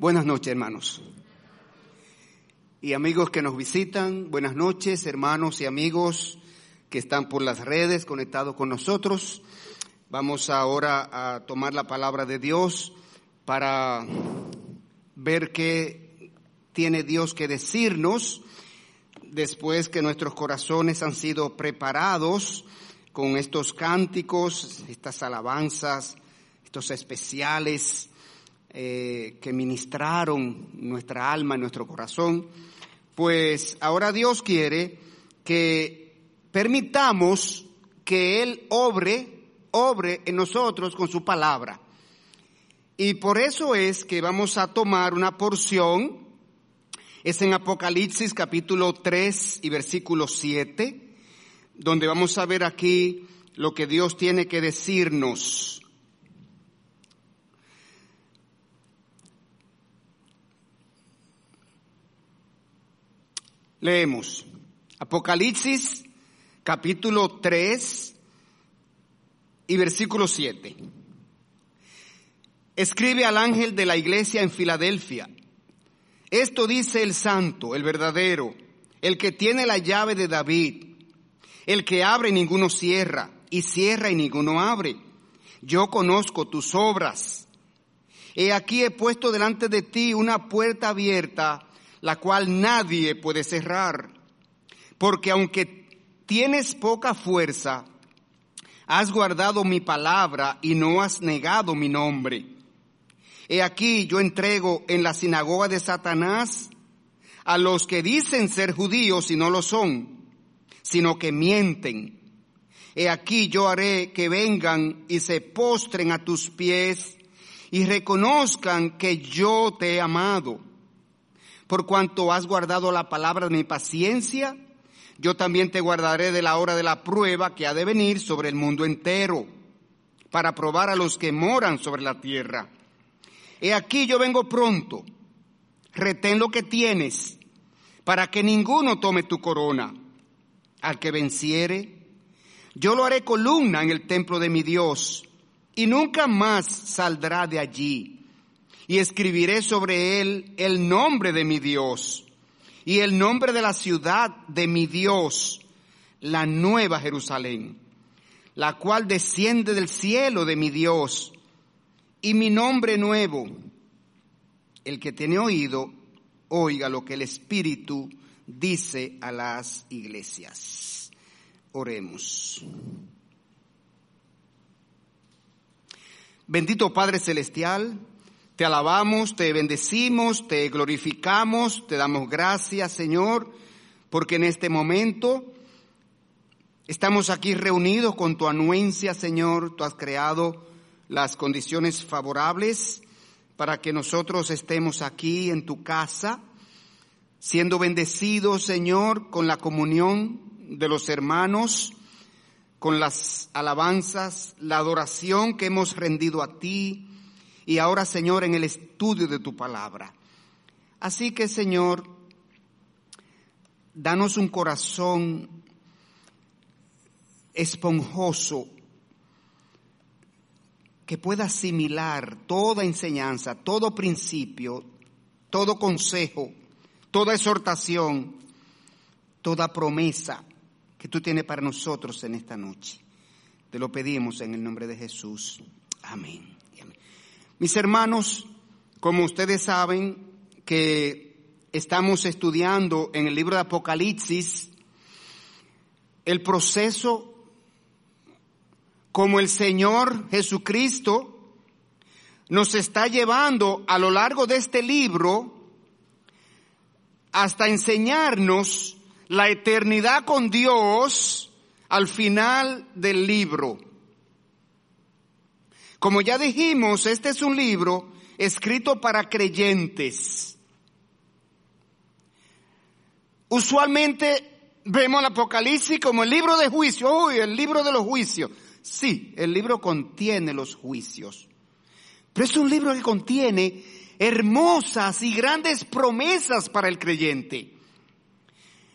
Buenas noches, hermanos. Y amigos que nos visitan, buenas noches, hermanos y amigos que están por las redes conectados con nosotros. Vamos ahora a tomar la palabra de Dios para ver qué tiene Dios que decirnos después que nuestros corazones han sido preparados con estos cánticos, estas alabanzas, estos especiales eh, que ministraron nuestra alma, nuestro corazón, pues ahora Dios quiere que permitamos que Él obre, obre en nosotros con su palabra. Y por eso es que vamos a tomar una porción, es en Apocalipsis capítulo 3 y versículo 7, donde vamos a ver aquí lo que Dios tiene que decirnos Leemos Apocalipsis capítulo 3 y versículo 7. Escribe al ángel de la iglesia en Filadelfia. Esto dice el santo, el verdadero, el que tiene la llave de David, el que abre y ninguno cierra, y cierra y ninguno abre. Yo conozco tus obras. He aquí he puesto delante de ti una puerta abierta la cual nadie puede cerrar. Porque aunque tienes poca fuerza, has guardado mi palabra y no has negado mi nombre. He aquí yo entrego en la sinagoga de Satanás a los que dicen ser judíos y no lo son, sino que mienten. He aquí yo haré que vengan y se postren a tus pies y reconozcan que yo te he amado por cuanto has guardado la palabra de mi paciencia, yo también te guardaré de la hora de la prueba que ha de venir sobre el mundo entero, para probar a los que moran sobre la tierra. He aquí yo vengo pronto, retén lo que tienes, para que ninguno tome tu corona. Al que venciere, yo lo haré columna en el templo de mi Dios, y nunca más saldrá de allí y escribiré sobre él el nombre de mi Dios y el nombre de la ciudad de mi Dios, la nueva Jerusalén, la cual desciende del cielo de mi Dios, y mi nombre nuevo. El que tiene oído, oiga lo que el Espíritu dice a las iglesias. Oremos. Bendito Padre Celestial, te alabamos, te bendecimos, te glorificamos, te damos gracias, Señor, porque en este momento estamos aquí reunidos con tu anuencia, Señor. Tú has creado las condiciones favorables para que nosotros estemos aquí en tu casa, siendo bendecidos, Señor, con la comunión de los hermanos, con las alabanzas, la adoración que hemos rendido a ti, y ahora, Señor, en el estudio de tu palabra. Así que, Señor, danos un corazón esponjoso que pueda asimilar toda enseñanza, todo principio, todo consejo, toda exhortación, toda promesa que tú tienes para nosotros en esta noche. Te lo pedimos en el nombre de Jesús. Amén. Mis hermanos, como ustedes saben que estamos estudiando en el libro de Apocalipsis el proceso como el Señor Jesucristo nos está llevando a lo largo de este libro hasta enseñarnos la eternidad con Dios al final del libro. Como ya dijimos, este es un libro escrito para creyentes. Usualmente vemos el Apocalipsis como el libro de juicio, uy, el libro de los juicios. Sí, el libro contiene los juicios. Pero es un libro que contiene hermosas y grandes promesas para el creyente.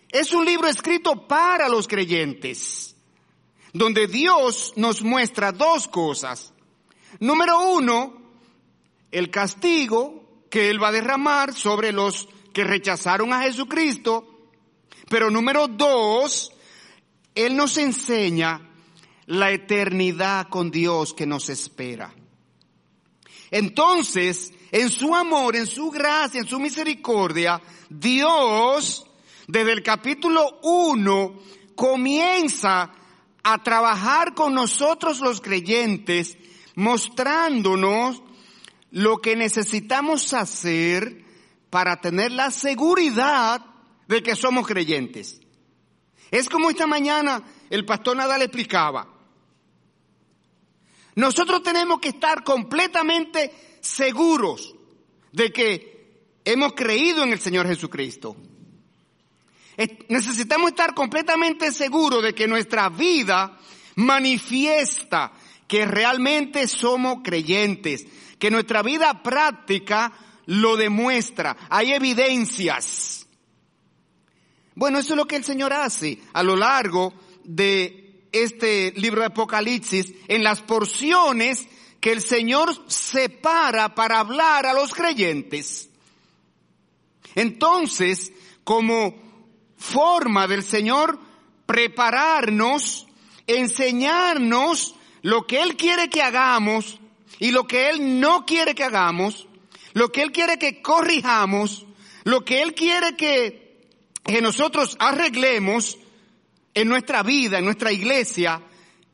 Es un libro escrito para los creyentes, donde Dios nos muestra dos cosas. Número uno, el castigo que Él va a derramar sobre los que rechazaron a Jesucristo. Pero número dos, Él nos enseña la eternidad con Dios que nos espera. Entonces, en su amor, en su gracia, en su misericordia, Dios, desde el capítulo 1, comienza a trabajar con nosotros los creyentes, mostrándonos lo que necesitamos hacer para tener la seguridad de que somos creyentes. Es como esta mañana el pastor Nadal explicaba. Nosotros tenemos que estar completamente seguros de que hemos creído en el Señor Jesucristo. Necesitamos estar completamente seguros de que nuestra vida manifiesta que realmente somos creyentes, que nuestra vida práctica lo demuestra, hay evidencias. Bueno, eso es lo que el Señor hace a lo largo de este libro de Apocalipsis, en las porciones que el Señor separa para hablar a los creyentes. Entonces, como forma del Señor prepararnos, enseñarnos lo que Él quiere que hagamos y lo que Él no quiere que hagamos, lo que Él quiere que corrijamos, lo que Él quiere que, que nosotros arreglemos en nuestra vida, en nuestra iglesia,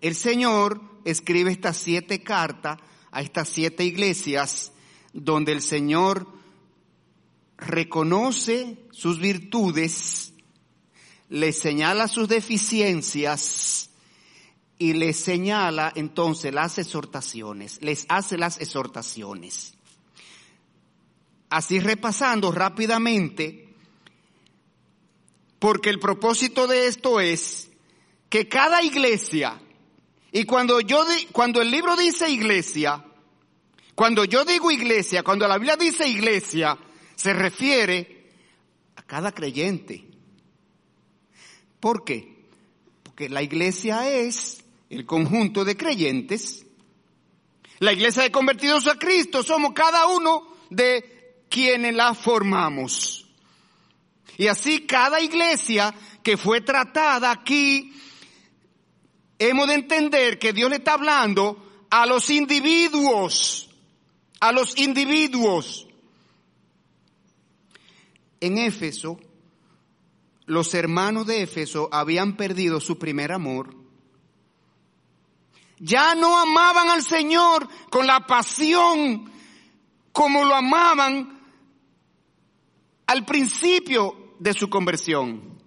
el Señor escribe estas siete cartas a estas siete iglesias donde el Señor reconoce sus virtudes, le señala sus deficiencias y le señala entonces las exhortaciones, les hace las exhortaciones. Así repasando rápidamente, porque el propósito de esto es que cada iglesia, y cuando yo, cuando el libro dice iglesia, cuando yo digo iglesia, cuando la Biblia dice iglesia, se refiere a cada creyente. ¿Por qué? Porque la iglesia es el conjunto de creyentes. La iglesia de convertidos a Cristo somos cada uno de quienes la formamos. Y así cada iglesia que fue tratada aquí, hemos de entender que Dios le está hablando a los individuos, a los individuos. En Éfeso, los hermanos de Éfeso habían perdido su primer amor. Ya no amaban al Señor con la pasión como lo amaban al principio de su conversión.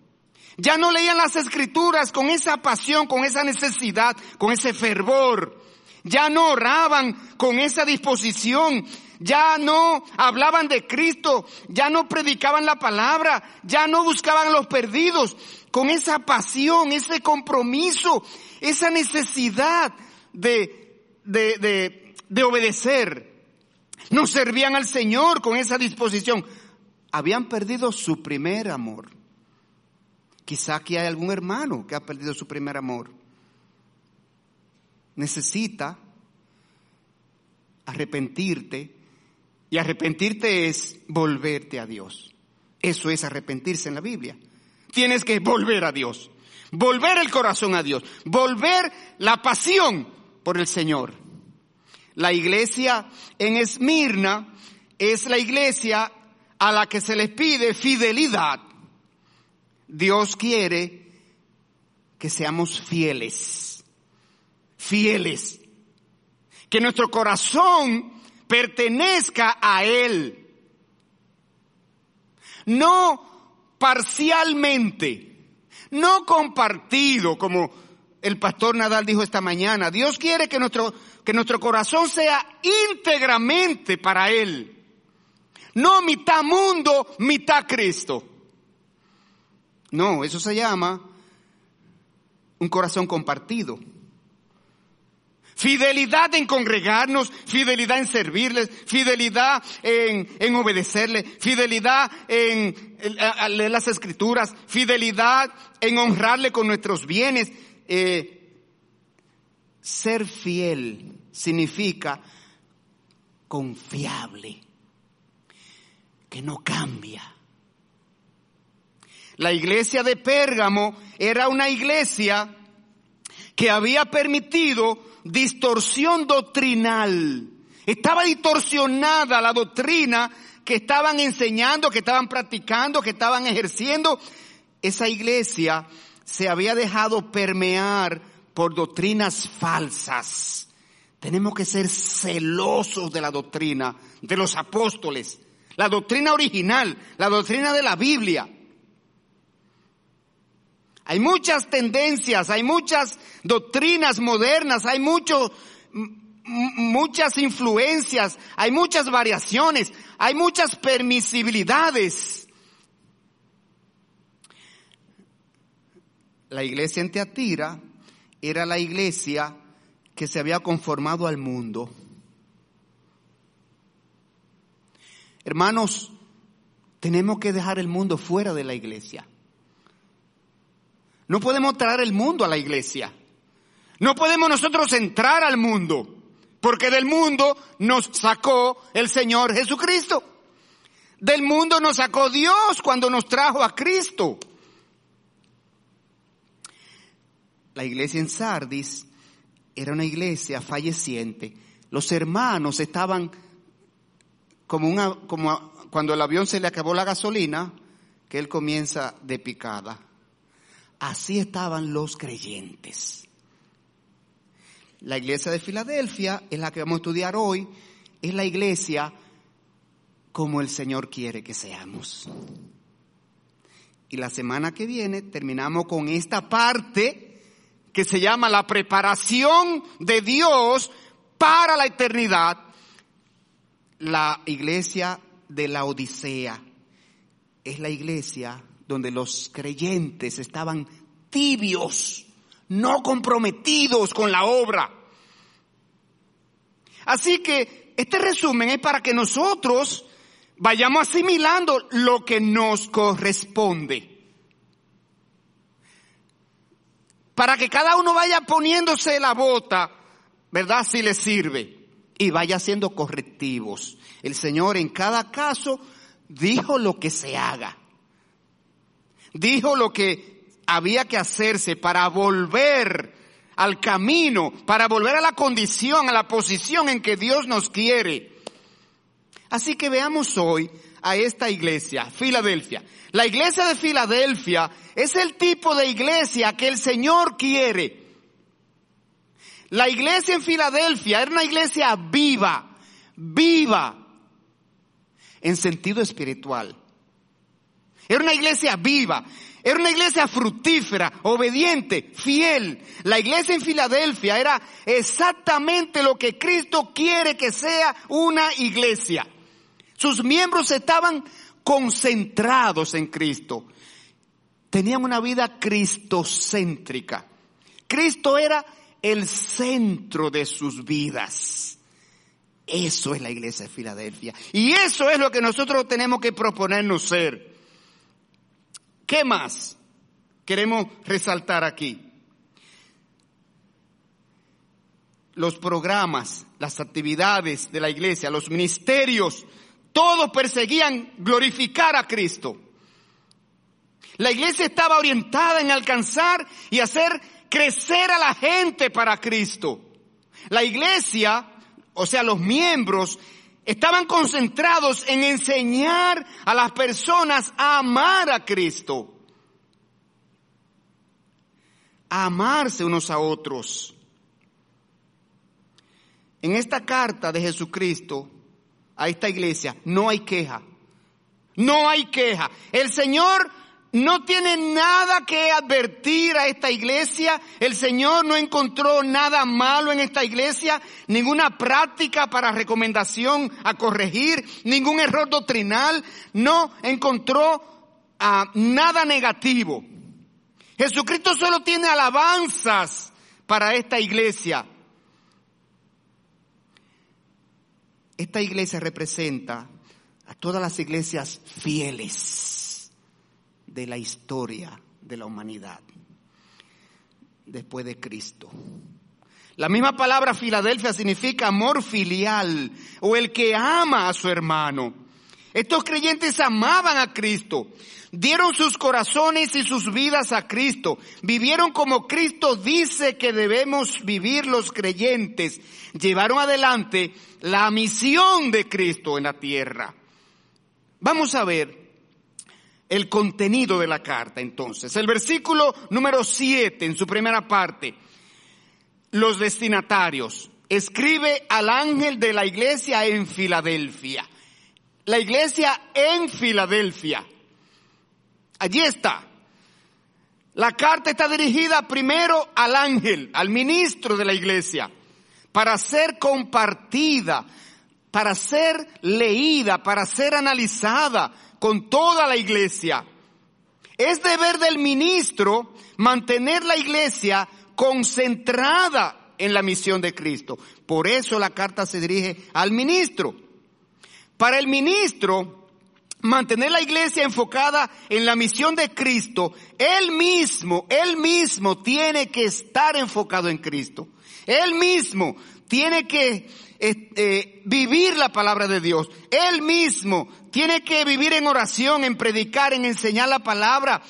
Ya no leían las escrituras con esa pasión, con esa necesidad, con ese fervor. Ya no oraban con esa disposición. Ya no hablaban de Cristo. Ya no predicaban la palabra. Ya no buscaban a los perdidos. Con esa pasión, ese compromiso, esa necesidad de, de, de, de obedecer. No servían al Señor con esa disposición habían perdido su primer amor. Quizá aquí hay algún hermano que ha perdido su primer amor. Necesita arrepentirte y arrepentirte es volverte a Dios. Eso es arrepentirse en la Biblia. Tienes que volver a Dios, volver el corazón a Dios, volver la pasión por el Señor. La iglesia en Esmirna es la iglesia a la que se les pide fidelidad, Dios quiere que seamos fieles, fieles, que nuestro corazón pertenezca a Él, no parcialmente, no compartido, como el pastor Nadal dijo esta mañana. Dios quiere que nuestro, que nuestro corazón sea íntegramente para Él. No mitad mundo, mitad Cristo. No, eso se llama un corazón compartido. Fidelidad en congregarnos, fidelidad en servirles, fidelidad en, en obedecerle, fidelidad en, en, las escrituras, fidelidad en honrarle con nuestros bienes. Eh, ser fiel significa confiable que no cambia. La iglesia de Pérgamo era una iglesia que había permitido distorsión doctrinal. Estaba distorsionada la doctrina que estaban enseñando, que estaban practicando, que estaban ejerciendo. Esa iglesia se había dejado permear por doctrinas falsas. Tenemos que ser celosos de la doctrina de los apóstoles, la doctrina original, la doctrina de la Biblia. Hay muchas tendencias, hay muchas doctrinas modernas, hay mucho, muchas influencias, hay muchas variaciones, hay muchas permisibilidades. La iglesia en Teatira era la iglesia que se había conformado al mundo. Hermanos, tenemos que dejar el mundo fuera de la iglesia. No podemos traer el mundo a la iglesia. No podemos nosotros entrar al mundo, porque del mundo nos sacó el Señor Jesucristo. Del mundo nos sacó Dios cuando nos trajo a Cristo. La iglesia en Sardis era una iglesia falleciente. Los hermanos estaban como, cuando el avión se le acabó la gasolina, que él comienza de picada. Así estaban los creyentes. La iglesia de Filadelfia es la que vamos a estudiar hoy, es la iglesia como el Señor quiere que seamos. Y la semana que viene terminamos con esta parte que se llama la preparación de Dios para la eternidad, la iglesia de la Odisea. Es la iglesia donde los creyentes estaban tibios, no comprometidos con la obra. Así que este resumen es para que nosotros vayamos asimilando lo que nos corresponde. Para que cada uno vaya poniéndose la bota, ¿verdad? Si le sirve. Y vaya siendo correctivos. El Señor en cada caso dijo lo que se haga dijo lo que había que hacerse para volver al camino, para volver a la condición, a la posición en que Dios nos quiere. Así que veamos hoy a esta iglesia, Filadelfia. La iglesia de Filadelfia es el tipo de iglesia que el Señor quiere. La iglesia en Filadelfia era una iglesia viva, viva, en sentido espiritual. Era una iglesia viva. Era una iglesia fructífera, obediente, fiel. La iglesia en Filadelfia era exactamente lo que Cristo quiere que sea una iglesia. Sus miembros estaban concentrados en Cristo. Tenían una vida cristocéntrica. Cristo era el centro de sus vidas. Eso es la iglesia de Filadelfia. Y eso es lo que nosotros tenemos que proponernos ser. ¿Qué más queremos resaltar aquí? Los programas, las actividades de la iglesia, los ministerios, todos perseguían glorificar a Cristo. La iglesia estaba orientada en alcanzar y hacer crecer a la gente para Cristo. La iglesia, o sea, los miembros, estaban concentrados en enseñar a las personas a amar a Cristo, a amarse unos a otros. En esta carta de Jesucristo a esta iglesia no hay queja, no hay queja. El Señor no tiene nada que advertir a esta iglesia. El Señor no encontró nada malo en esta iglesia, ninguna práctica para recomendación a corregir, ningún error doctrinal. No encontró ah, nada negativo. Jesucristo solo tiene alabanzas para esta iglesia. Esta iglesia representa a todas las iglesias fieles de la historia de la humanidad después de Cristo. La misma palabra Filadelfia significa amor filial o el que ama a su hermano. Estos creyentes amaban a Cristo, dieron sus corazones y sus vidas a Cristo, vivieron como Cristo dice que debemos vivir los creyentes, llevaron adelante la misión de Cristo en la tierra. Vamos a ver el contenido de la carta entonces. El versículo número 7 en su primera parte, los destinatarios. Escribe al ángel de la iglesia en Filadelfia la iglesia en Filadelfia. Allí está. La carta está dirigida primero al ángel, al ministro de la iglesia, para ser compartida, para ser leída, para ser analizada con toda la iglesia. Es deber del ministro mantener la iglesia concentrada en la misión de Cristo. Por eso la carta se dirige al ministro. Para el ministro, mantener la iglesia enfocada en la misión de Cristo, él mismo, él mismo tiene que estar enfocado en Cristo. Él mismo tiene que eh, vivir la palabra de Dios. Él mismo tiene que vivir en oración, en predicar, en enseñar la palabra.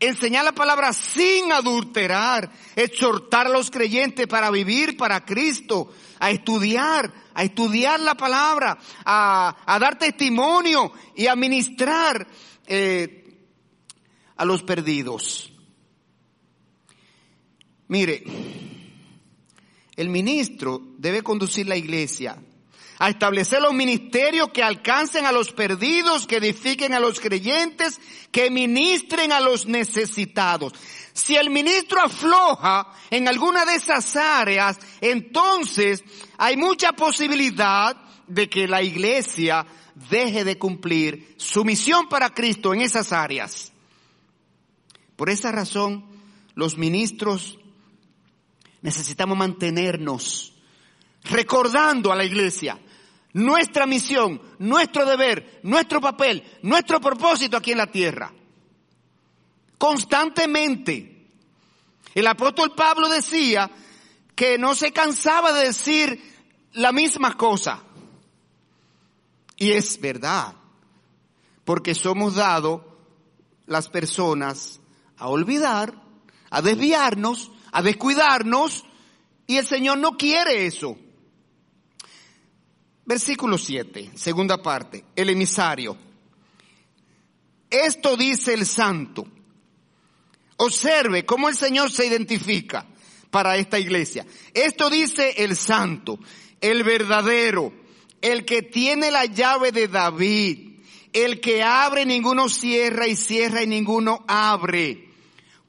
Enseñar la palabra sin adulterar, exhortar a los creyentes para vivir para Cristo, a estudiar, a estudiar la palabra, a, dar testimonio y a ministrar eh, a los perdidos. Mire, el ministro debe conducir la iglesia a establecer los ministerios que alcancen a los perdidos, que edifiquen a los creyentes, que ministren a los necesitados. Si el ministro afloja en alguna de esas áreas, entonces hay mucha posibilidad de que la iglesia deje de cumplir su misión para Cristo en esas áreas. Por esa razón, los ministros necesitamos mantenernos recordando a la iglesia nuestra misión, nuestro deber, nuestro papel, nuestro propósito aquí en la tierra constantemente. El apóstol Pablo decía que no se cansaba de decir la misma cosa. Y es verdad, porque somos dados las personas a olvidar, a desviarnos, a descuidarnos, y el Señor no quiere eso. Versículo 7, segunda parte, el emisario. Esto dice el santo. Observe cómo el Señor se identifica para esta iglesia. Esto dice el santo, el verdadero, el que tiene la llave de David, el que abre ninguno cierra y cierra y ninguno abre.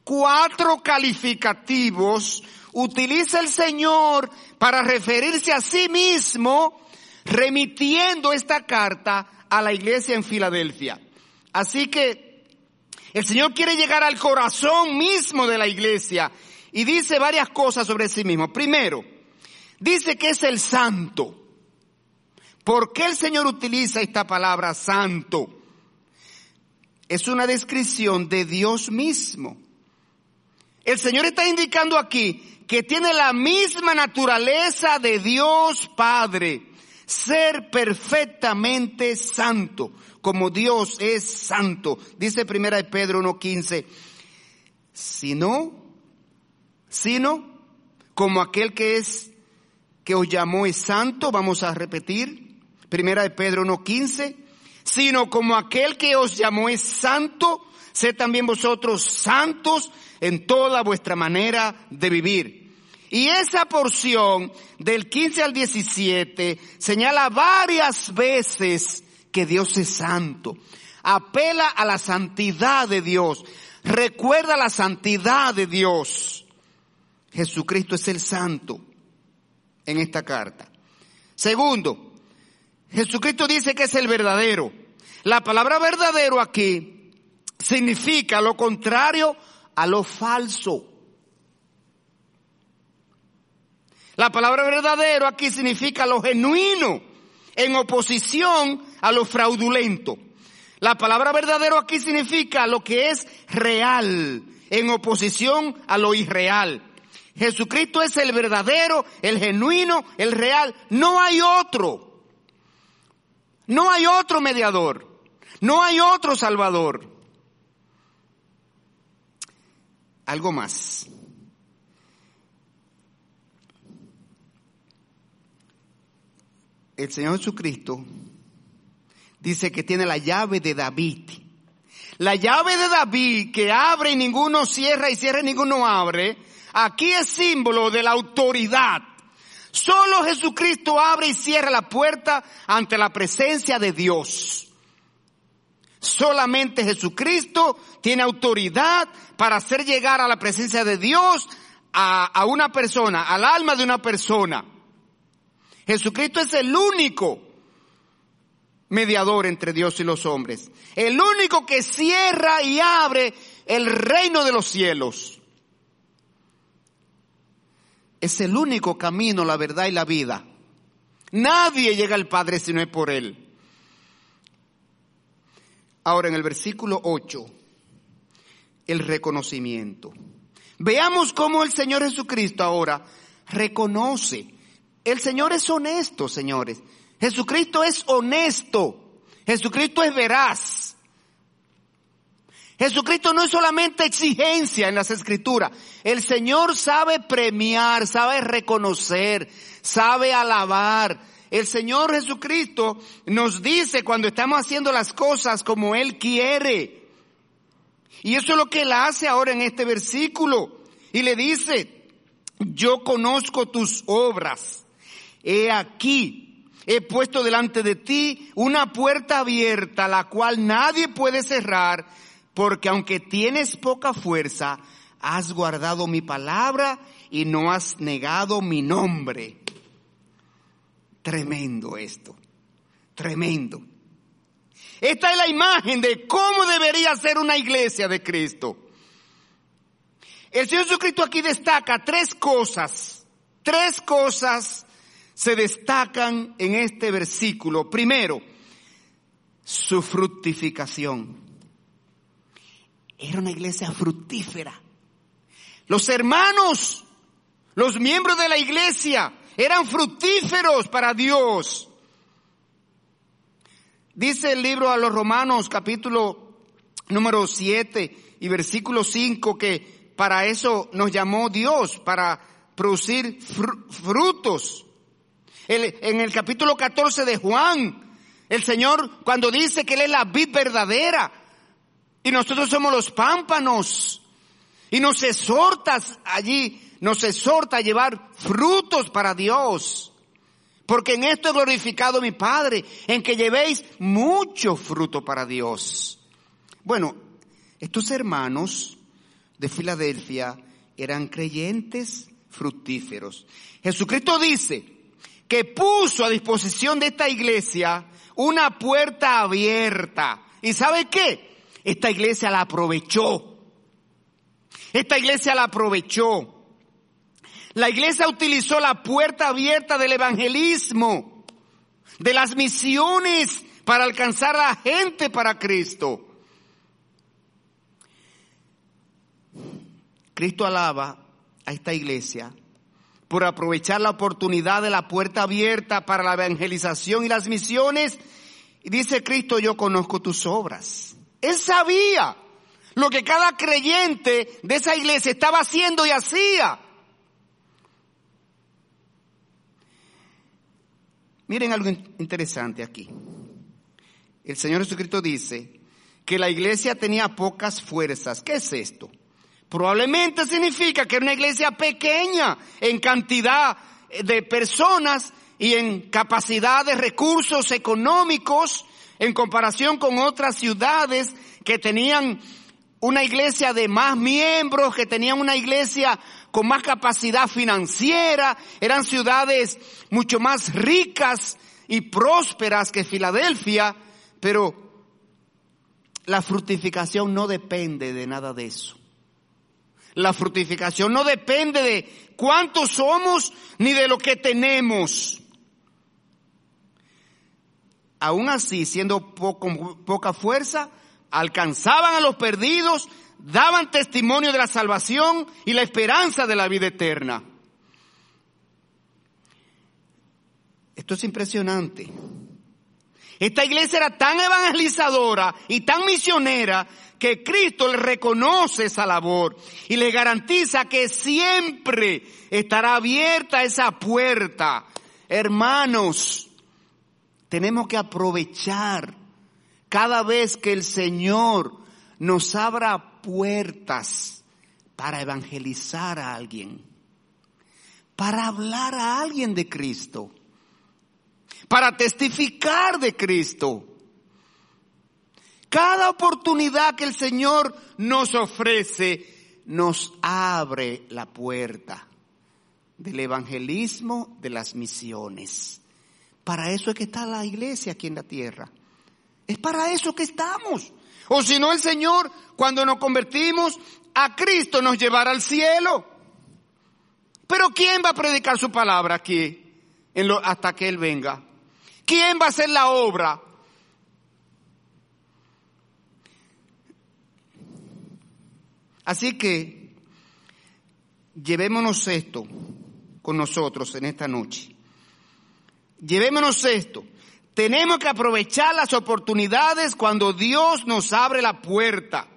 Cuatro calificativos utiliza el Señor para referirse a sí mismo, remitiendo esta carta a la iglesia en Filadelfia. Así que el Señor quiere llegar al corazón mismo de la iglesia y dice varias cosas sobre sí mismo. Primero, dice que es el santo. ¿Por qué el Señor utiliza esta palabra santo? Es una descripción de Dios mismo. El Señor está indicando aquí que tiene la misma naturaleza de Dios Padre, ser perfectamente santo como Dios es santo. Dice primera de Pedro 1.15, sino, sino, como aquel que es, que os llamó es santo, vamos a repetir, primera de Pedro 1.15, sino como aquel que os llamó es santo, sé también vosotros santos en toda vuestra manera de vivir. Y esa porción del 15 al 17 señala varias veces que Dios es santo. Apela a la santidad de Dios. Recuerda la santidad de Dios. Jesucristo es el santo en esta carta. Segundo, Jesucristo dice que es el verdadero. La palabra verdadero aquí significa lo contrario a lo falso. La palabra verdadero aquí significa lo genuino, en oposición a lo fraudulento. La palabra verdadero aquí significa lo que es real, en oposición a lo irreal. Jesucristo es el verdadero, el genuino, el real. No hay otro. No hay otro mediador. No hay otro salvador. Algo más. El Señor Jesucristo dice que tiene la llave de David. La llave de David que abre y ninguno cierra y cierra y ninguno abre, aquí es símbolo de la autoridad. Solo Jesucristo abre y cierra la puerta ante la presencia de Dios. Solamente Jesucristo tiene autoridad para hacer llegar a la presencia de Dios a, una persona, al alma de una persona. Jesucristo es el único mediador entre Dios y los hombres. El único que cierra y abre el reino de los cielos. Es el único camino, la verdad y la vida. Nadie llega al Padre si no es por Él. Ahora en el versículo 8, el reconocimiento. Veamos cómo el Señor Jesucristo ahora reconoce. El Señor es honesto, señores. Jesucristo es honesto. Jesucristo es veraz. Jesucristo no es solamente exigencia en las escrituras. El Señor sabe premiar, sabe reconocer, sabe alabar. El Señor Jesucristo nos dice cuando estamos haciendo las cosas como Él quiere. Y eso es lo que Él hace ahora en este versículo. Y le dice, yo conozco tus obras. He aquí, he puesto delante de ti una puerta abierta, la cual nadie puede cerrar, porque aunque tienes poca fuerza, has guardado mi palabra y no has negado mi nombre. Tremendo esto, tremendo. Esta es la imagen de cómo debería ser una iglesia de Cristo. El Señor Jesucristo aquí destaca tres cosas, tres cosas se destacan en este versículo. Primero, su fructificación. Era una iglesia fructífera. Los hermanos, los miembros de la iglesia, eran fructíferos para Dios. Dice el libro a los Romanos capítulo número 7 y versículo 5 que para eso nos llamó Dios, para producir frutos en el capítulo 14 de Juan, el Señor cuando dice que Él es la vid verdadera y nosotros somos los pámpanos y nos exhorta allí, nos exhorta a llevar frutos para Dios. Porque en esto he glorificado mi Padre, en que llevéis mucho fruto para Dios. Bueno, estos hermanos de Filadelfia eran creyentes fructíferos. Jesucristo dice, que puso a disposición de esta iglesia una puerta abierta. ¿Y sabe qué? Esta iglesia la aprovechó. Esta iglesia la aprovechó. La iglesia utilizó la puerta abierta del evangelismo, de las misiones para alcanzar a la gente para Cristo. Cristo alaba a esta iglesia por aprovechar la oportunidad de la puerta abierta para la evangelización y las misiones. Y dice Cristo, yo conozco tus obras. Él sabía lo que cada creyente de esa iglesia estaba haciendo y hacía. Miren algo interesante aquí. El Señor Jesucristo dice que la iglesia tenía pocas fuerzas. ¿Qué es esto? Probablemente significa que era una iglesia pequeña en cantidad de personas y en capacidad de recursos económicos en comparación con otras ciudades que tenían una iglesia de más miembros, que tenían una iglesia con más capacidad financiera, eran ciudades mucho más ricas y prósperas que Filadelfia, pero la fructificación no depende de nada de eso. La fructificación no depende de cuántos somos ni de lo que tenemos. Aún así, siendo poca fuerza, alcanzaban a los perdidos, daban testimonio de la salvación y la esperanza de la vida eterna. Esto es impresionante. Esta iglesia era tan evangelizadora y tan misionera que Cristo le reconoce esa labor y le garantiza que siempre estará abierta esa puerta. Hermanos, tenemos que aprovechar cada vez que el Señor nos abra puertas para evangelizar a alguien, para hablar a alguien de Cristo, para testificar de Cristo. Cada oportunidad que el Señor nos ofrece nos abre la puerta del evangelismo, de las misiones. Para eso es que está la iglesia aquí en la tierra. Es para eso que estamos. O si no, el Señor, cuando nos convertimos a Cristo, nos llevará al cielo. Pero ¿quién va a predicar su palabra aquí hasta que Él venga? ¿Quién va a hacer la obra? Así que llevémonos esto con nosotros en esta noche. Llevémonos esto. Tenemos que aprovechar las oportunidades cuando Dios nos abre la puerta.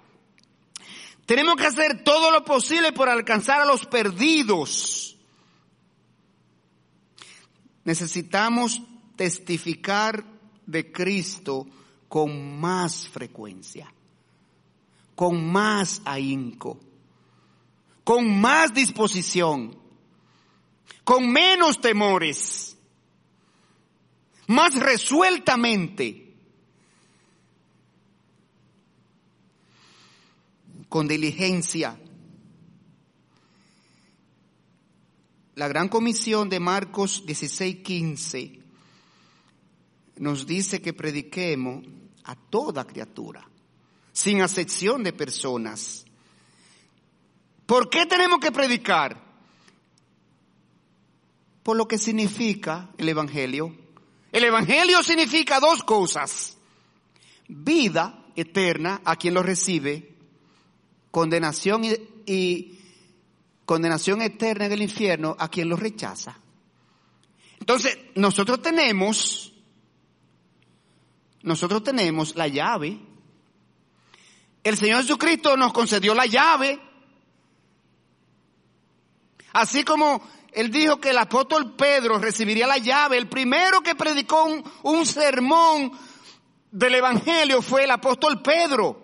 Tenemos que hacer todo lo posible por alcanzar a los perdidos. Necesitamos testificar de Cristo con más frecuencia, con más ahínco, con más disposición, con menos temores más resueltamente, con diligencia. La gran comisión de Marcos 16:15 nos dice que prediquemos a toda criatura, sin acepción de personas. ¿Por qué tenemos que predicar? Por lo que significa el Evangelio. El Evangelio significa dos cosas. Vida eterna a quien lo recibe, condenación y, condenación eterna en el infierno a quien lo rechaza. Entonces, nosotros tenemos, nosotros tenemos la llave. El Señor Jesucristo nos concedió la llave. Así como él dijo que el apóstol Pedro recibiría la llave. El primero que predicó un, sermón del Evangelio fue el apóstol Pedro.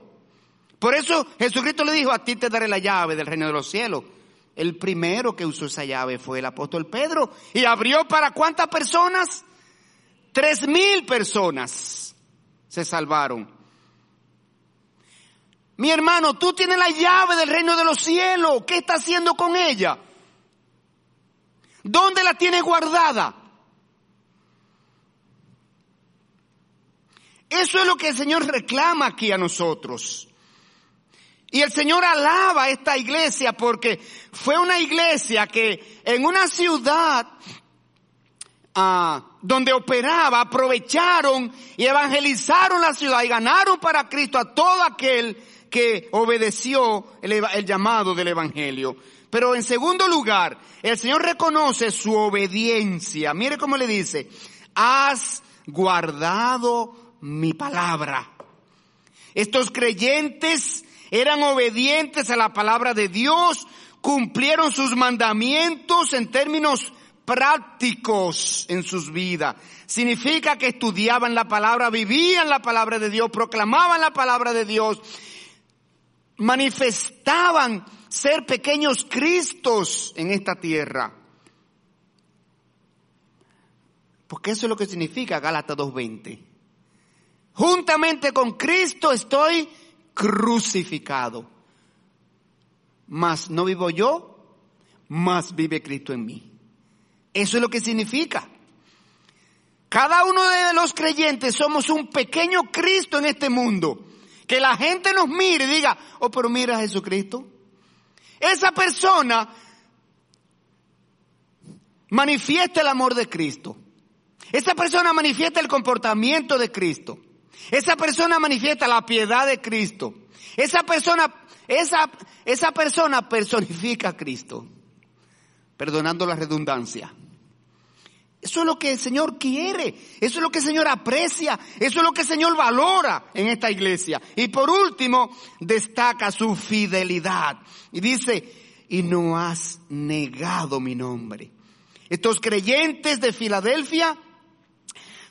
Por eso Jesucristo le dijo, a ti te daré la llave del reino de los cielos. El primero que usó esa llave fue el apóstol Pedro. Y abrió para cuántas personas? Tres mil personas se salvaron. Mi hermano, tú tienes la llave del reino de los cielos. ¿Qué está haciendo con ella? ¿Dónde la tiene guardada? Eso es lo que el Señor reclama aquí a nosotros. Y el Señor alaba esta iglesia porque fue una iglesia que en una ciudad ah, donde operaba aprovecharon y evangelizaron la ciudad y ganaron para Cristo a todo aquel que obedeció el llamado del Evangelio. Pero en segundo lugar, el Señor reconoce su obediencia. Mire cómo le dice, has guardado mi palabra. Estos creyentes eran obedientes a la palabra de Dios, cumplieron sus mandamientos en términos prácticos en sus vidas. Significa que estudiaban la palabra, vivían la palabra de Dios, proclamaban la palabra de Dios, manifestaban ser pequeños Cristos en esta tierra. Porque eso es lo que significa Gálatas 2.20. Juntamente con Cristo estoy crucificado. Mas no vivo yo, mas vive Cristo en mí. Eso es lo que significa. Cada uno de los creyentes somos un pequeño Cristo en este mundo. Que la gente nos mire y diga, oh, pero mira a Jesucristo. Esa persona manifiesta el amor de Cristo. Esa persona manifiesta el comportamiento de Cristo. Esa persona manifiesta la piedad de Cristo. Esa persona, esa, esa persona personifica a Cristo. Perdonando la redundancia. Eso es lo que el Señor quiere, eso es lo que el Señor aprecia, eso es lo que el Señor valora en esta iglesia. Y por último, destaca su fidelidad. Y dice, y no has negado mi nombre. Estos creyentes de Filadelfia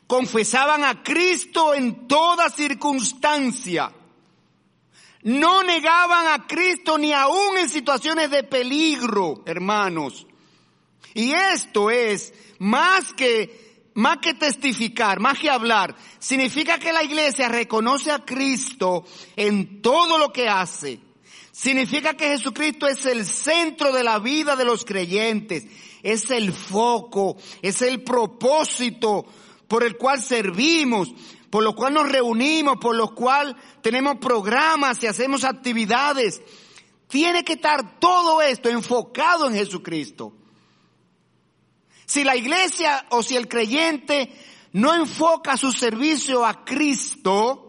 confesaban a Cristo en toda circunstancia. No negaban a Cristo ni aún en situaciones de peligro, hermanos. Y esto es más que, más que testificar, más que hablar. Significa que la iglesia reconoce a Cristo en todo lo que hace. Significa que Jesucristo es el centro de la vida de los creyentes. Es el foco, es el propósito por el cual servimos, por lo cual nos reunimos, por lo cual tenemos programas y hacemos actividades. Tiene que estar todo esto enfocado en Jesucristo. Si la iglesia o si el creyente no enfoca su servicio a Cristo,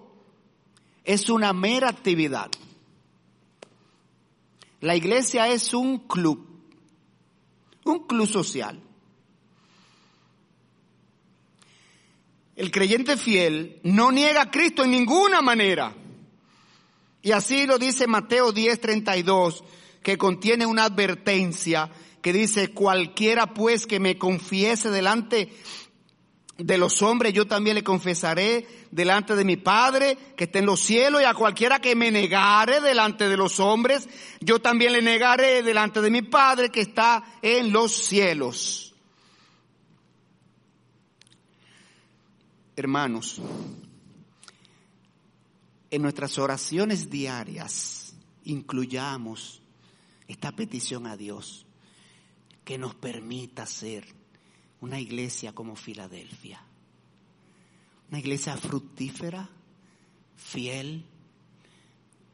es una mera actividad. La iglesia es un club, un club social. El creyente fiel no niega a Cristo en ninguna manera. Y así lo dice Mateo 10:32, que contiene una advertencia que dice, cualquiera pues que me confiese delante de los hombres, yo también le confesaré delante de mi Padre que está en los cielos, y a cualquiera que me negare delante de los hombres, yo también le negaré delante de mi Padre que está en los cielos. Hermanos, en nuestras oraciones diarias incluyamos esta petición a Dios que nos permita ser una iglesia como Filadelfia. Una iglesia fructífera, fiel,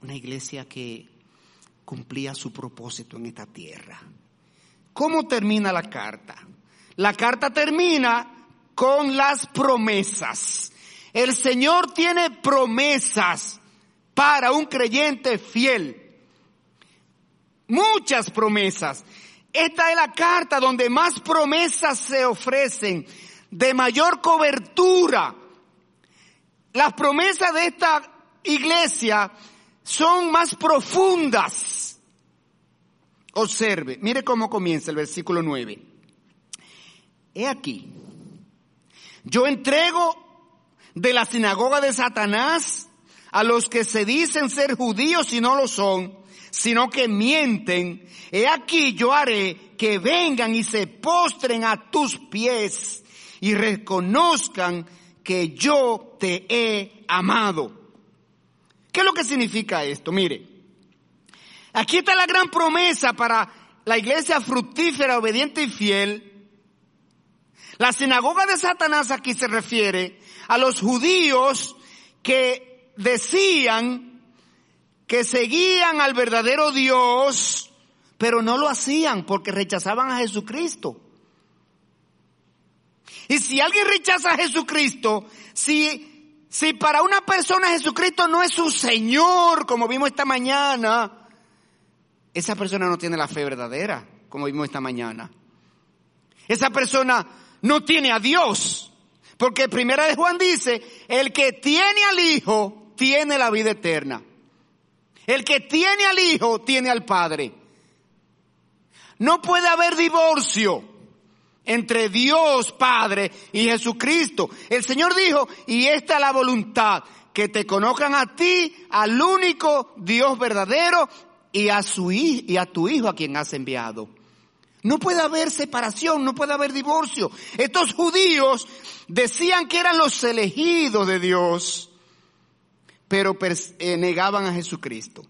una iglesia que cumplía su propósito en esta tierra. ¿Cómo termina la carta? La carta termina con las promesas. El Señor tiene promesas para un creyente fiel. Muchas promesas. Esta es la carta donde más promesas se ofrecen, de mayor cobertura. Las promesas de esta iglesia son más profundas. Observe, mire cómo comienza el versículo 9. He aquí, yo entrego de la sinagoga de Satanás a los que se dicen ser judíos y no lo son, sino que mienten, he aquí yo haré que vengan y se postren a tus pies y reconozcan que yo te he amado. ¿Qué es lo que significa esto? Mire, aquí está la gran promesa para la iglesia fructífera, obediente y fiel. La sinagoga de Satanás aquí se refiere a los judíos que decían que seguían al verdadero Dios, pero no lo hacían porque rechazaban a Jesucristo. Y si alguien rechaza a Jesucristo, si, si para una persona Jesucristo no es su Señor, como vimos esta mañana, esa persona no tiene la fe verdadera, como vimos esta mañana. Esa persona no tiene a Dios. Porque primera de Juan dice, el que tiene al Hijo tiene la vida eterna. El que tiene al Hijo tiene al Padre. No puede haber divorcio entre Dios Padre y Jesucristo. El Señor dijo, y esta es la voluntad, que te conozcan a ti, al único Dios verdadero, y a su y a tu hijo a quien has enviado. No puede haber separación, no puede haber divorcio. Estos judíos decían que eran los elegidos de Dios pero eh, negaban a Jesucristo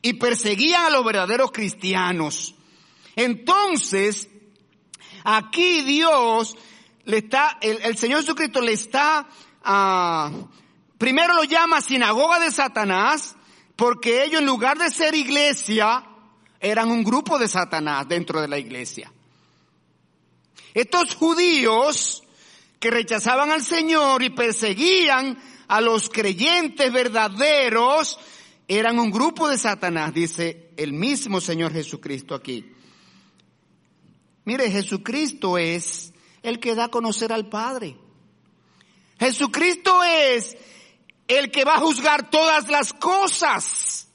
y perseguían a los verdaderos cristianos. Entonces, aquí Dios le está, el, Señor Jesucristo le está, ah, primero lo llama sinagoga de Satanás, porque ellos en lugar de ser iglesia, eran un grupo de Satanás dentro de la iglesia. Estos judíos que rechazaban al Señor y perseguían a los creyentes verdaderos eran un grupo de Satanás, dice el mismo Señor Jesucristo aquí. Mire, Jesucristo es el que da a conocer al Padre. Jesucristo es el que va a juzgar todas las cosas.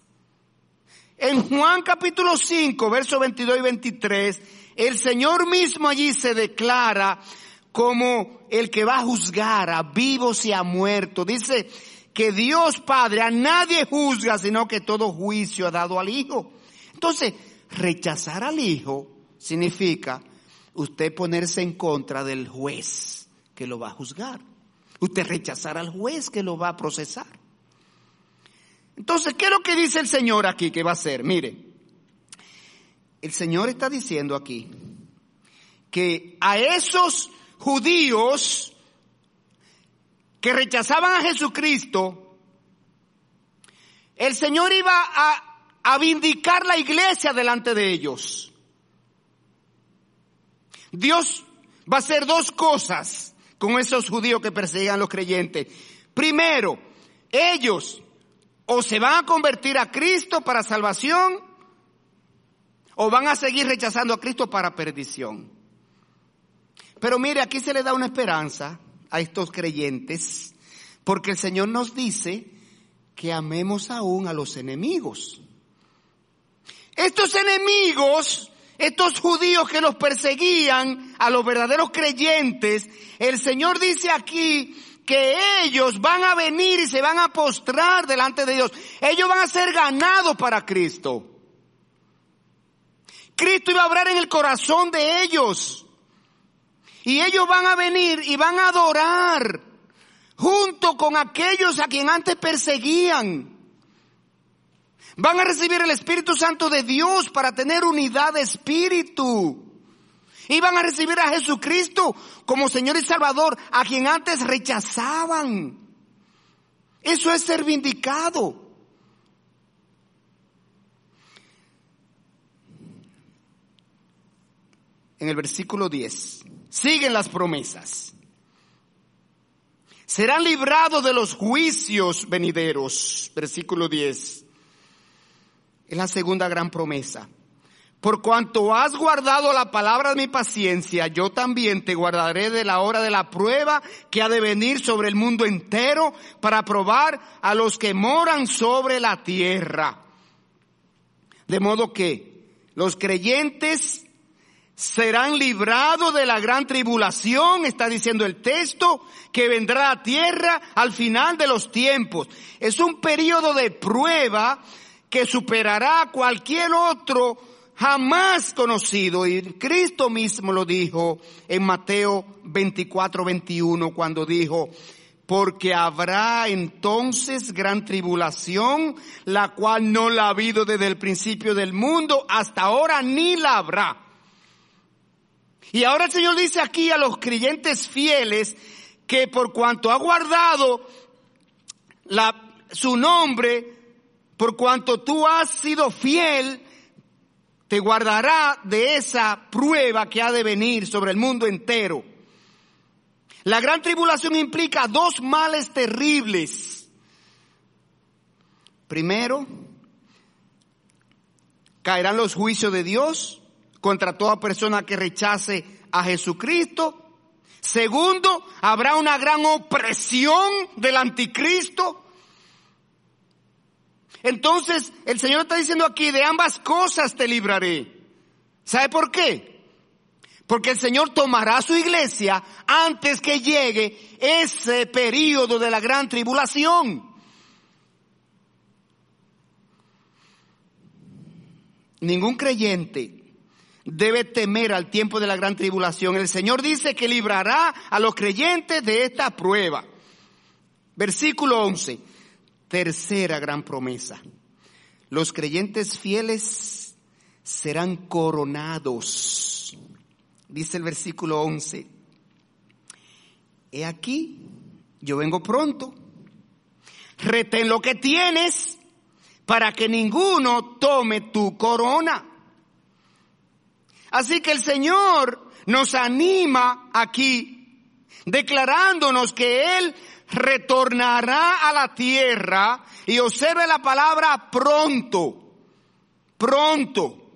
En Juan capítulo 5, versos 22 y 23, el Señor mismo allí se declara como el que va a juzgar a vivos y a muertos. Dice que Dios Padre a nadie juzga, sino que todo juicio ha dado al Hijo. Entonces, rechazar al Hijo significa usted ponerse en contra del juez que lo va a juzgar. Usted rechazar al juez que lo va a procesar. Entonces, ¿qué es lo que dice el Señor aquí que va a hacer? Mire, el Señor está diciendo aquí que a esos judíos que rechazaban a Jesucristo, el Señor iba a, a vindicar la iglesia delante de ellos. Dios va a hacer dos cosas con esos judíos que perseguían a los creyentes. Primero, ellos o se van a convertir a Cristo para salvación o van a seguir rechazando a Cristo para perdición. Pero mire, aquí se le da una esperanza a estos creyentes porque el Señor nos dice que amemos aún a los enemigos. Estos enemigos estos judíos que los perseguían a los verdaderos creyentes, el Señor dice aquí que ellos van a venir y se van a postrar delante de Dios. Ellos van a ser ganados para Cristo. Cristo iba a obrar en el corazón de ellos. Y ellos van a venir y van a adorar junto con aquellos a quien antes perseguían. Van a recibir el Espíritu Santo de Dios para tener unidad de espíritu. Y van a recibir a Jesucristo como Señor y Salvador, a quien antes rechazaban. Eso es ser vindicado. En el versículo 10, siguen las promesas. Serán librados de los juicios venideros. Versículo 10 es la segunda gran promesa. Por cuanto has guardado la palabra de mi paciencia, yo también te guardaré de la hora de la prueba que ha de venir sobre el mundo entero para probar a los que moran sobre la tierra. De modo que los creyentes serán librados de la gran tribulación, está diciendo el texto, que vendrá a tierra al final de los tiempos. Es un periodo de prueba que superará cualquier otro jamás conocido. Y Cristo mismo lo dijo en Mateo 24, 21, cuando dijo, porque habrá entonces gran tribulación, la cual no la ha habido desde el principio del mundo, hasta ahora ni la habrá. Y ahora el Señor dice aquí a los creyentes fieles que por cuanto ha guardado la, su nombre, por cuanto tú has sido fiel, te guardará de esa prueba que ha de venir sobre el mundo entero. La gran tribulación implica dos males terribles. Primero, caerán los juicios de Dios contra toda persona que rechace a Jesucristo. Segundo, habrá una gran opresión del anticristo entonces, el Señor está diciendo aquí, de ambas cosas te libraré. ¿Sabe por qué? Porque el Señor tomará su iglesia antes que llegue ese periodo de la gran tribulación. Ningún creyente debe temer al tiempo de la gran tribulación. El Señor dice que librará a los creyentes de esta prueba. Versículo 11 tercera gran promesa. Los creyentes fieles serán coronados. Dice el versículo 11. He aquí, yo vengo pronto. Retén lo que tienes para que ninguno tome tu corona. Así que el Señor nos anima aquí, declarándonos que Él retornará a la tierra y observe la palabra pronto, pronto.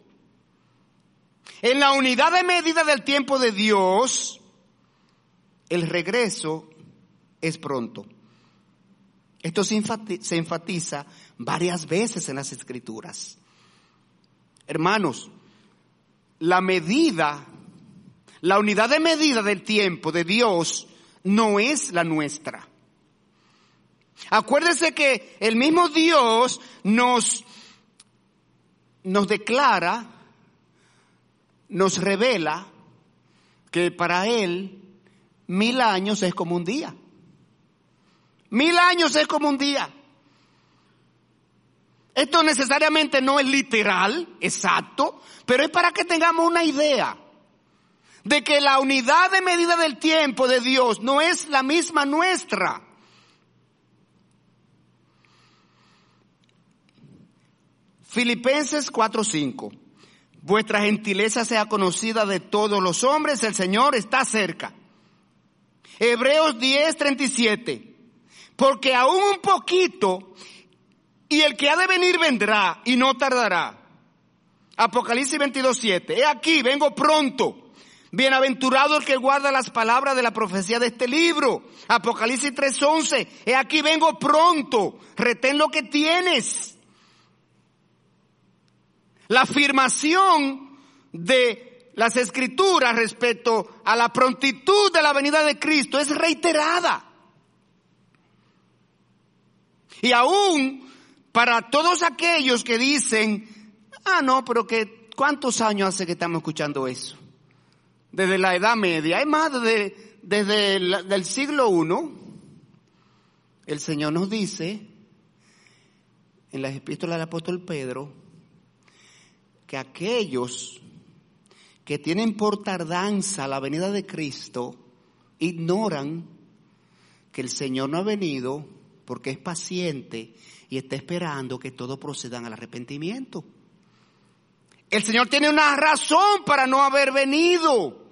En la unidad de medida del tiempo de Dios, el regreso es pronto. Esto se enfatiza varias veces en las escrituras. Hermanos, la medida, la unidad de medida del tiempo de Dios no es la nuestra. Acuérdese que el mismo Dios nos, nos declara, nos revela que para Él mil años es como un día. Mil años es como un día. Esto necesariamente no es literal, exacto, pero es para que tengamos una idea de que la unidad de medida del tiempo de Dios no es la misma nuestra. Filipenses 4:5. Vuestra gentileza sea conocida de todos los hombres, el Señor está cerca. Hebreos 10:37. Porque aún un poquito y el que ha de venir vendrá y no tardará. Apocalipsis 22:7. He aquí, vengo pronto. Bienaventurado el que guarda las palabras de la profecía de este libro. Apocalipsis 3:11. He aquí, vengo pronto. Retén lo que tienes. La afirmación de las escrituras respecto a la prontitud de la venida de Cristo es reiterada. Y aún para todos aquellos que dicen, ah, no, pero que, ¿cuántos años hace que estamos escuchando eso? Desde la Edad Media, es más, desde, el siglo I, el Señor nos dice, en las epístolas del apóstol Pedro, que aquellos que tienen por tardanza la venida de Cristo ignoran que el Señor no ha venido porque es paciente y está esperando que todos procedan al arrepentimiento. El Señor tiene una razón para no haber venido.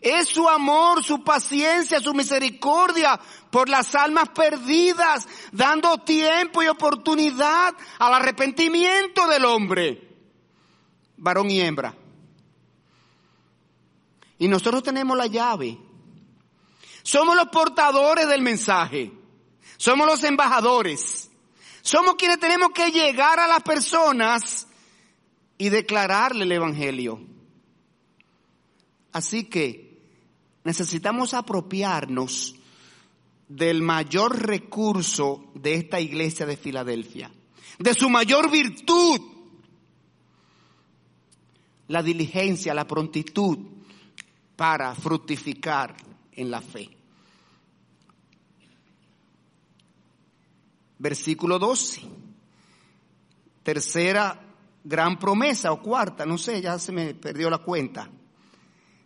Es su amor, su paciencia, su misericordia por las almas perdidas, dando tiempo y oportunidad al arrepentimiento del hombre varón y hembra. Y nosotros tenemos la llave. Somos los portadores del mensaje. Somos los embajadores. Somos quienes tenemos que llegar a las personas y declararle el Evangelio. Así que necesitamos apropiarnos del mayor recurso de esta iglesia de Filadelfia, de su mayor virtud, la diligencia, la prontitud para fructificar en la fe. Versículo 12. Tercera gran promesa o cuarta, no sé, ya se me perdió la cuenta.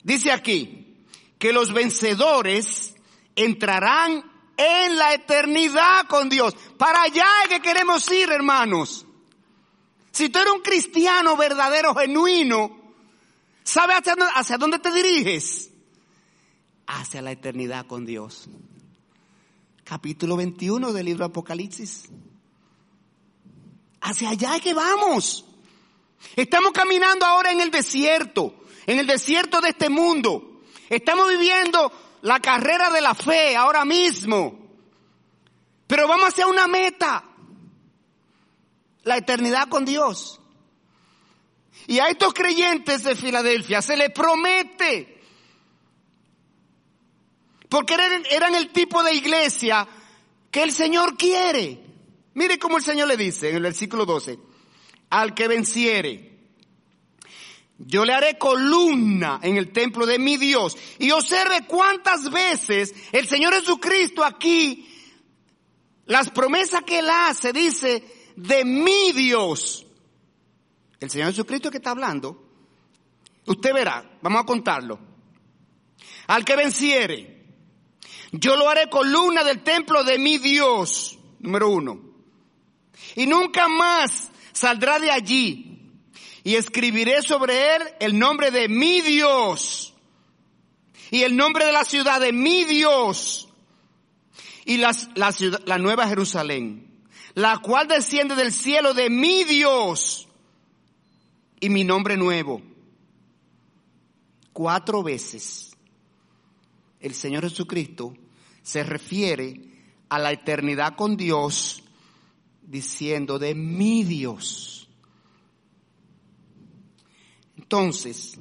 Dice aquí que los vencedores entrarán en la eternidad con Dios. Para allá es que queremos ir, hermanos. Si tú eres un cristiano verdadero, genuino, ¿sabes hacia, dónde te diriges? Hacia la eternidad con Dios. Capítulo 21 del libro Apocalipsis. Hacia allá que vamos. Estamos caminando ahora en el desierto, en el desierto de este mundo. Estamos viviendo la carrera de la fe ahora mismo. Pero vamos hacia una meta la eternidad con Dios. Y a estos creyentes de Filadelfia se les promete, porque eran, el tipo de iglesia que el Señor quiere. Mire cómo el Señor le dice en el versículo 12, al que venciere, yo le haré columna en el templo de mi Dios. Y observe cuántas veces el Señor Jesucristo aquí, las promesas que él hace, dice, de mi Dios. El Señor Jesucristo que está hablando. Usted verá, vamos a contarlo. Al que venciere, yo lo haré columna del templo de mi Dios. Número uno. Y nunca más saldrá de allí. Y escribiré sobre él el nombre de mi Dios. Y el nombre de la ciudad de mi Dios. Y la, ciudad, la nueva Jerusalén la cual desciende del cielo de mi Dios y mi nombre nuevo. Cuatro veces el Señor Jesucristo se refiere a la eternidad con Dios diciendo de mi Dios. Entonces,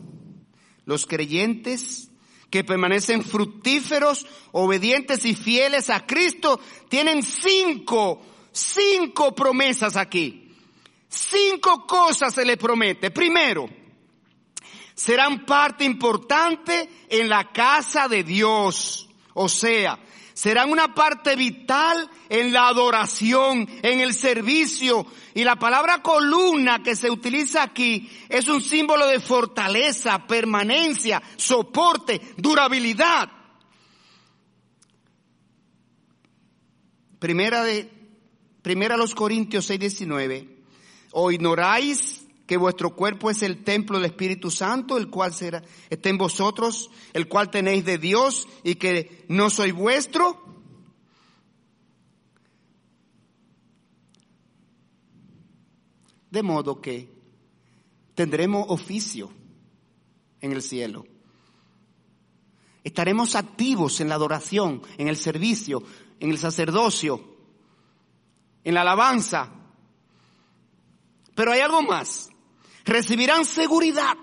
los creyentes que permanecen fructíferos, obedientes y fieles a Cristo, tienen cinco, cinco promesas aquí. Cinco cosas se les promete. Primero, serán parte importante en la casa de Dios. O sea, serán una parte vital en la adoración, en el servicio. Y la palabra columna que se utiliza aquí es un símbolo de fortaleza, permanencia, soporte, durabilidad. Primera de, primera los Corintios 6, 19. O ignoráis que vuestro cuerpo es el templo del Espíritu Santo, el cual será, está en vosotros, el cual tenéis de Dios y que no soy vuestro. De modo que tendremos oficio en el cielo. Estaremos activos en la adoración, en el servicio, en el sacerdocio, en la alabanza. Pero hay algo más recibirán seguridad.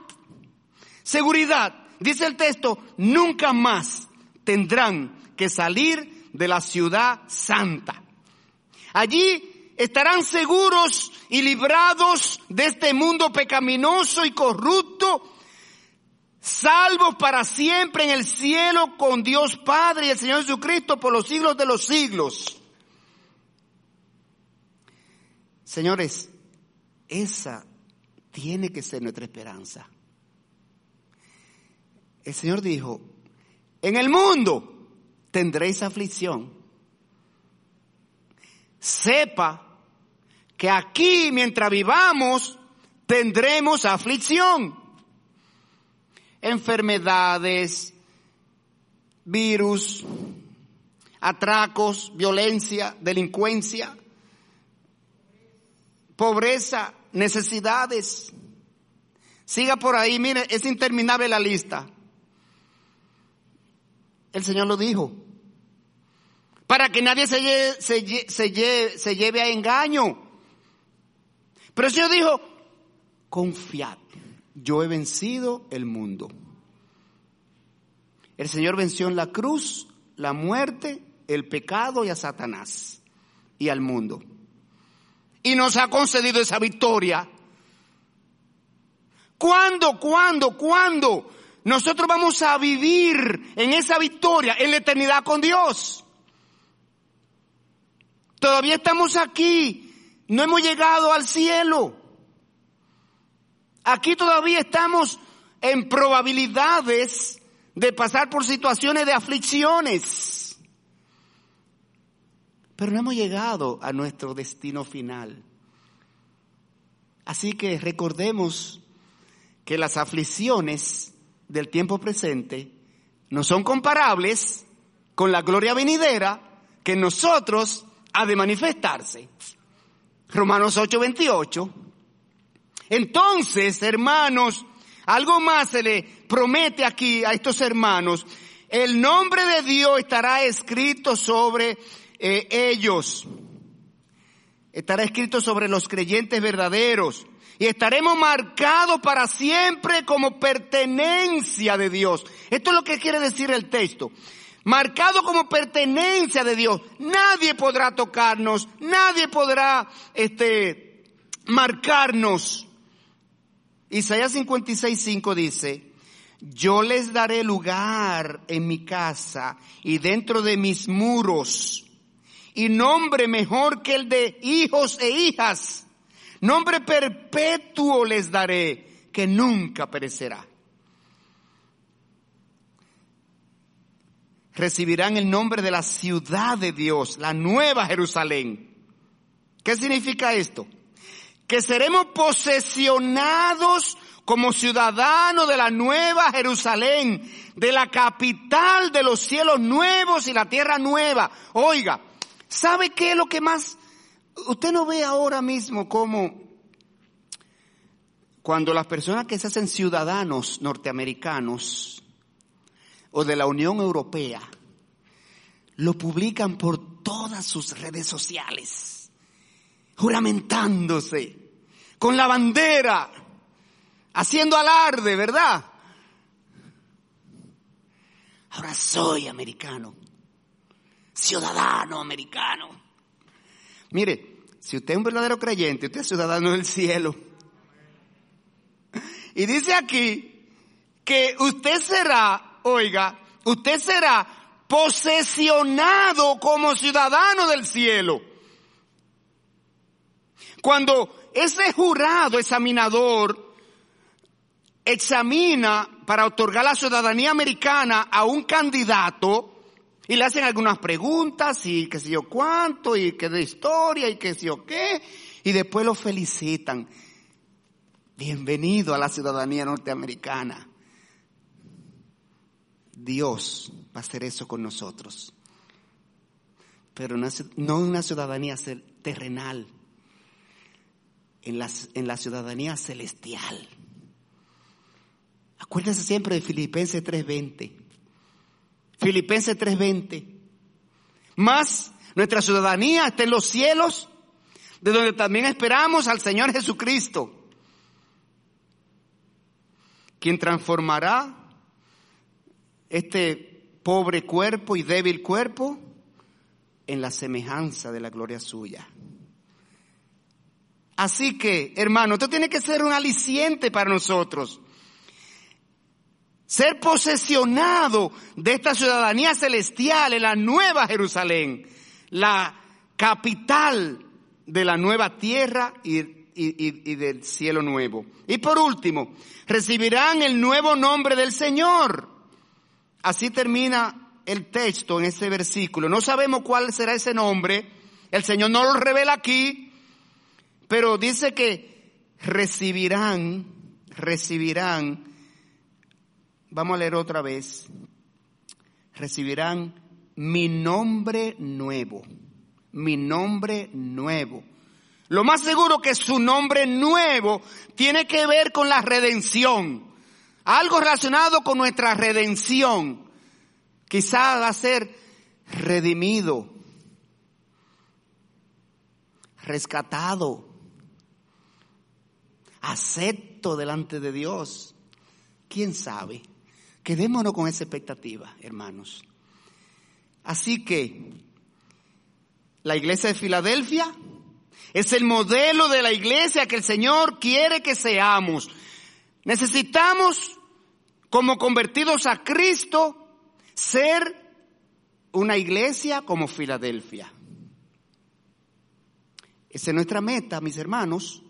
Seguridad. Dice el texto, nunca más tendrán que salir de la ciudad santa. Allí estarán seguros y librados de este mundo pecaminoso y corrupto, salvos para siempre en el cielo con Dios Padre y el Señor Jesucristo por los siglos de los siglos. Señores, esa tiene que ser nuestra esperanza. El Señor dijo, en el mundo tendréis aflicción. Sepa que aquí mientras vivamos tendremos aflicción. Enfermedades, virus, atracos, violencia, delincuencia, pobreza, necesidades. Siga por ahí, mire, es interminable la lista. El Señor lo dijo. Para que nadie se lleve, se, se lleve a engaño. Pero el Señor dijo, confiad, yo he vencido el mundo. El Señor venció en la cruz la muerte, el pecado y a Satanás y al mundo y nos ha concedido esa victoria. ¿Cuándo, cuándo, cuándo nosotros vamos a vivir en esa victoria, en la eternidad con Dios? Todavía estamos aquí, no hemos llegado al cielo. Aquí todavía estamos en probabilidades de pasar por situaciones de aflicciones pero no hemos llegado a nuestro destino final. Así que recordemos que las aflicciones del tiempo presente no son comparables con la gloria venidera que nosotros ha de manifestarse. Romanos 8:28. Entonces, hermanos, algo más se le promete aquí a estos hermanos. El nombre de Dios estará escrito sobre eh, ellos. Estará escrito sobre los creyentes verdaderos. Y estaremos marcados para siempre como pertenencia de Dios. Esto es lo que quiere decir el texto. Marcado como pertenencia de Dios. Nadie podrá tocarnos, nadie podrá, este, marcarnos. Isaías 56.5 dice, yo les daré lugar en mi casa y dentro de mis muros y nombre mejor que el de hijos e hijas. Nombre perpetuo les daré, que nunca perecerá. Recibirán el nombre de la ciudad de Dios, la nueva Jerusalén. ¿Qué significa esto? Que seremos posesionados como ciudadanos de la nueva Jerusalén, de la capital de los cielos nuevos y la tierra nueva. Oiga, ¿Sabe qué es lo que más... Usted no ve ahora mismo cómo cuando las personas que se hacen ciudadanos norteamericanos o de la Unión Europea lo publican por todas sus redes sociales, juramentándose, con la bandera, haciendo alarde, ¿verdad? Ahora soy americano, ciudadano americano. Mire, si usted es un verdadero creyente, usted es ciudadano del cielo. Y dice aquí que usted será, oiga, usted será posesionado como ciudadano del cielo. Cuando ese jurado examinador examina para otorgar la ciudadanía americana a un candidato y le hacen algunas preguntas y qué sé yo cuánto y qué de historia y qué sé yo qué y después lo felicitan. Bienvenido a la ciudadanía norteamericana. Dios va a hacer eso con nosotros. Pero no una ciudadanía terrenal, en la, en la ciudadanía celestial. Acuérdense siempre de Filipenses 3:20. Filipenses 3:20. Más nuestra ciudadanía está en los cielos, de donde también esperamos al Señor Jesucristo, quien transformará este pobre cuerpo y débil cuerpo en la semejanza de la gloria suya. Así que, hermano, esto tiene que ser un aliciente para nosotros ser posesionado de esta ciudadanía celestial en la nueva Jerusalén, la capital de la nueva tierra y, y, del cielo nuevo. Y por último, recibirán el nuevo nombre del Señor. Así termina el texto en ese versículo. No sabemos cuál será ese nombre. El Señor no lo revela aquí, pero dice que recibirán, recibirán Vamos a leer otra vez. Recibirán mi nombre nuevo. Mi nombre nuevo. Lo más seguro que su nombre nuevo tiene que ver con la redención. Algo relacionado con nuestra redención. Quizá va a ser redimido, rescatado, acepto delante de Dios. ¿Quién sabe? Quedémonos con esa expectativa, hermanos. Así que la iglesia de Filadelfia es el modelo de la iglesia que el Señor quiere que seamos. Necesitamos, como convertidos a Cristo, ser una iglesia como Filadelfia. Esa es nuestra meta, mis hermanos.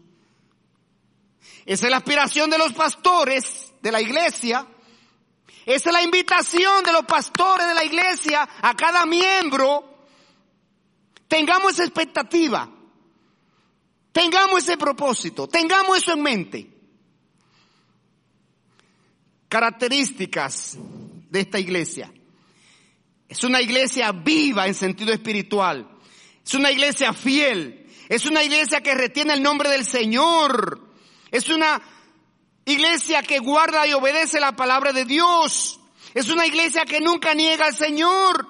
Esa es la aspiración de los pastores de la iglesia. Esa es la invitación de los pastores de la iglesia a cada miembro. Tengamos esa expectativa. Tengamos ese propósito. Tengamos eso en mente. Características de esta iglesia. Es una iglesia viva en sentido espiritual. Es una iglesia fiel. Es una iglesia que retiene el nombre del Señor. Es una Iglesia que guarda y obedece la palabra de Dios. Es una iglesia que nunca niega al Señor.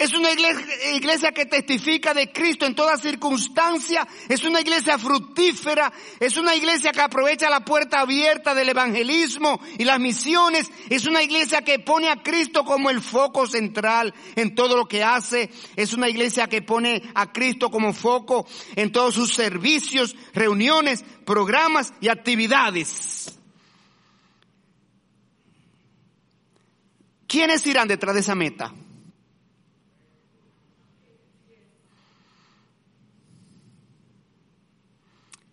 Es una iglesia, que testifica de Cristo en toda circunstancia. Es una iglesia fructífera. Es una iglesia que aprovecha la puerta abierta del evangelismo y las misiones. Es una iglesia que pone a Cristo como el foco central en todo lo que hace. Es una iglesia que pone a Cristo como foco en todos sus servicios, reuniones, programas y actividades. ¿Quiénes irán detrás de esa meta?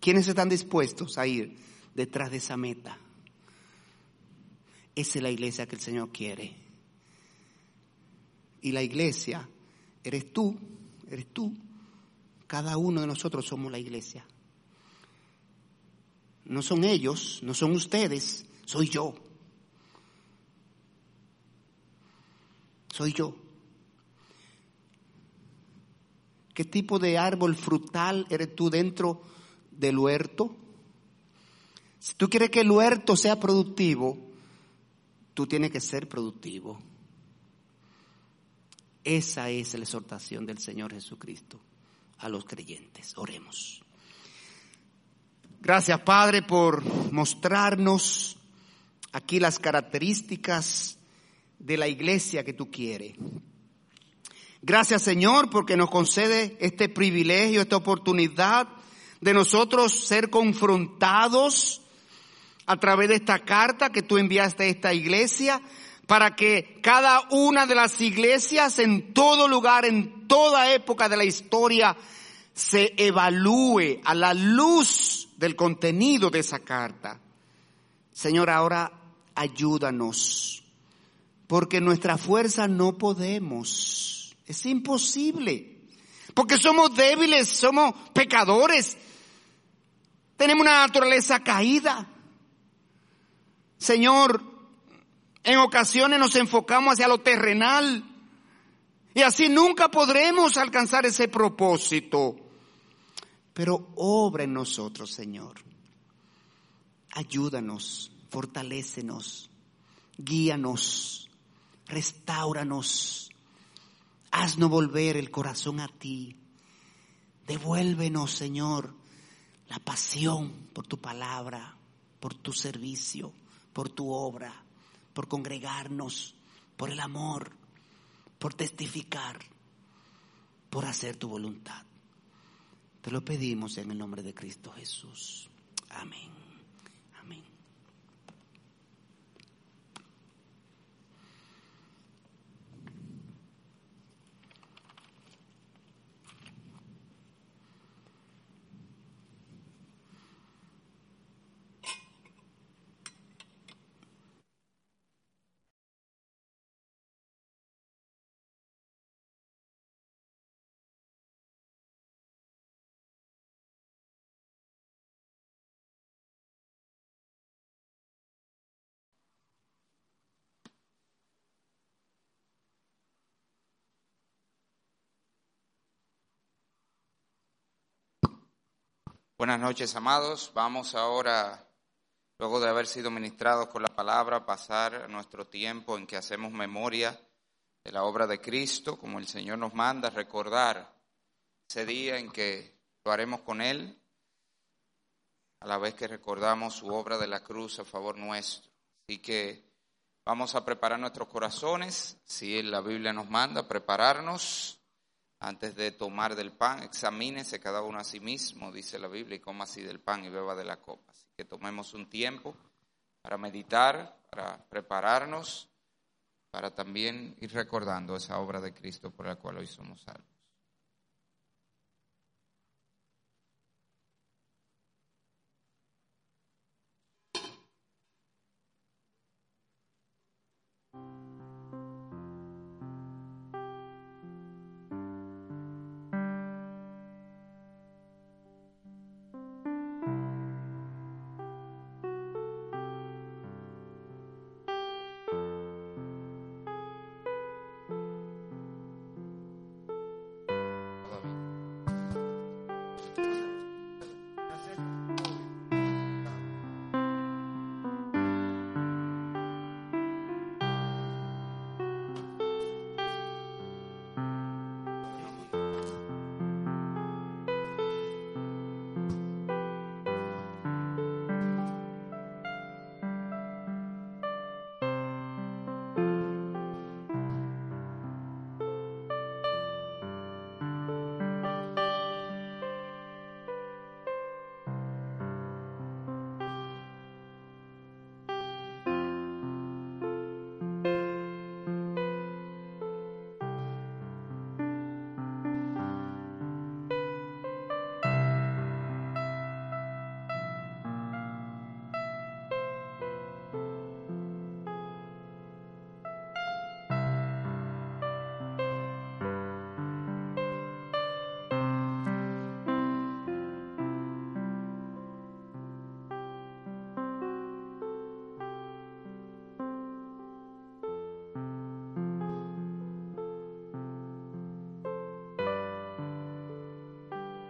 ¿Quiénes están dispuestos a ir detrás de esa meta? Esa es la iglesia que el Señor quiere. Y la iglesia eres tú, eres tú. Cada uno de nosotros somos la iglesia. No son ellos, no son ustedes, soy yo. Soy yo. ¿Qué tipo de árbol frutal eres tú dentro del huerto. Si tú quieres que el huerto sea productivo, tú tienes que ser productivo. Esa es la exhortación del Señor Jesucristo a los creyentes. Oremos. Gracias, Padre, por mostrarnos aquí las características de la iglesia que tú quieres. Gracias, Señor, porque nos concede este privilegio, esta oportunidad de nosotros ser confrontados a través de esta carta que tú enviaste a esta iglesia, para que cada una de las iglesias en todo lugar, en toda época de la historia, se evalúe a la luz del contenido de esa carta. Señor, ahora ayúdanos, porque nuestra fuerza no podemos, es imposible, porque somos débiles, somos pecadores, tenemos una naturaleza caída. Señor, en ocasiones nos enfocamos hacia lo terrenal y así nunca podremos alcanzar ese propósito. Pero obra en nosotros, Señor. Ayúdanos, fortalécenos, guíanos, restauranos. Haznos volver el corazón a ti. Devuélvenos, Señor, la pasión por tu palabra, por tu servicio por tu obra, por congregarnos, por el amor, por testificar, por hacer tu voluntad. Te lo pedimos en el nombre de Cristo Jesús. Amén. Buenas noches, amados. Vamos ahora, luego de haber sido ministrados con la palabra, pasar nuestro tiempo en que hacemos memoria de la obra de Cristo, como el Señor nos manda, recordar ese día en que lo haremos con Él, a la vez que recordamos su obra de la cruz a favor nuestro. Así que vamos a preparar nuestros corazones, si la Biblia nos manda, prepararnos antes de tomar del pan, examínese cada uno a sí mismo, dice la Biblia, y coma así del pan y beba de la copa. Así que tomemos un tiempo para meditar, para prepararnos, para también ir recordando esa obra de Cristo por la cual hoy somos salvos.